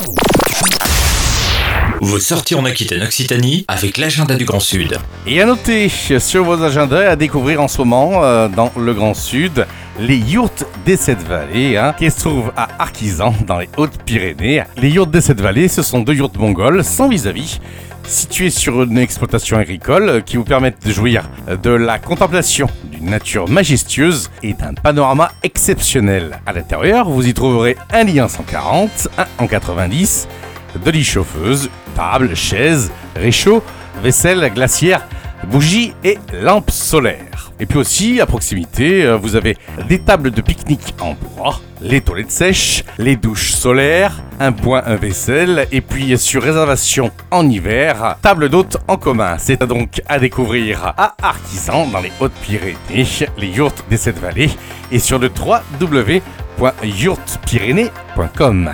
Oh! Vous sortez en Aquitaine Occitanie avec l'agenda du Grand Sud. Et à noter sur vos agendas à découvrir en ce moment euh, dans le Grand Sud les yourtes des Sept Vallées hein, qui se trouvent à Arquisan dans les Hautes-Pyrénées. Les yourtes des Sept Vallées, ce sont deux yourtes mongoles sans vis-à-vis situées sur une exploitation agricole euh, qui vous permettent de jouir de la contemplation d'une nature majestueuse et d'un panorama exceptionnel. À l'intérieur, vous y trouverez un lit en 140, un en 90, de lits chauffeuses, table, chaises, réchaud, vaisselle, glacière, bougies et lampes solaires. Et puis aussi, à proximité, euh, vous avez des tables de pique-nique en bois, les toilettes sèches, les douches solaires, un point, un vaisselle, et puis sur réservation en hiver, table d'hôtes en commun. C'est donc à découvrir à Artisan dans les Hautes-Pyrénées, les yurts des Sept Vallées, et sur le www.yurtpyrénées.com.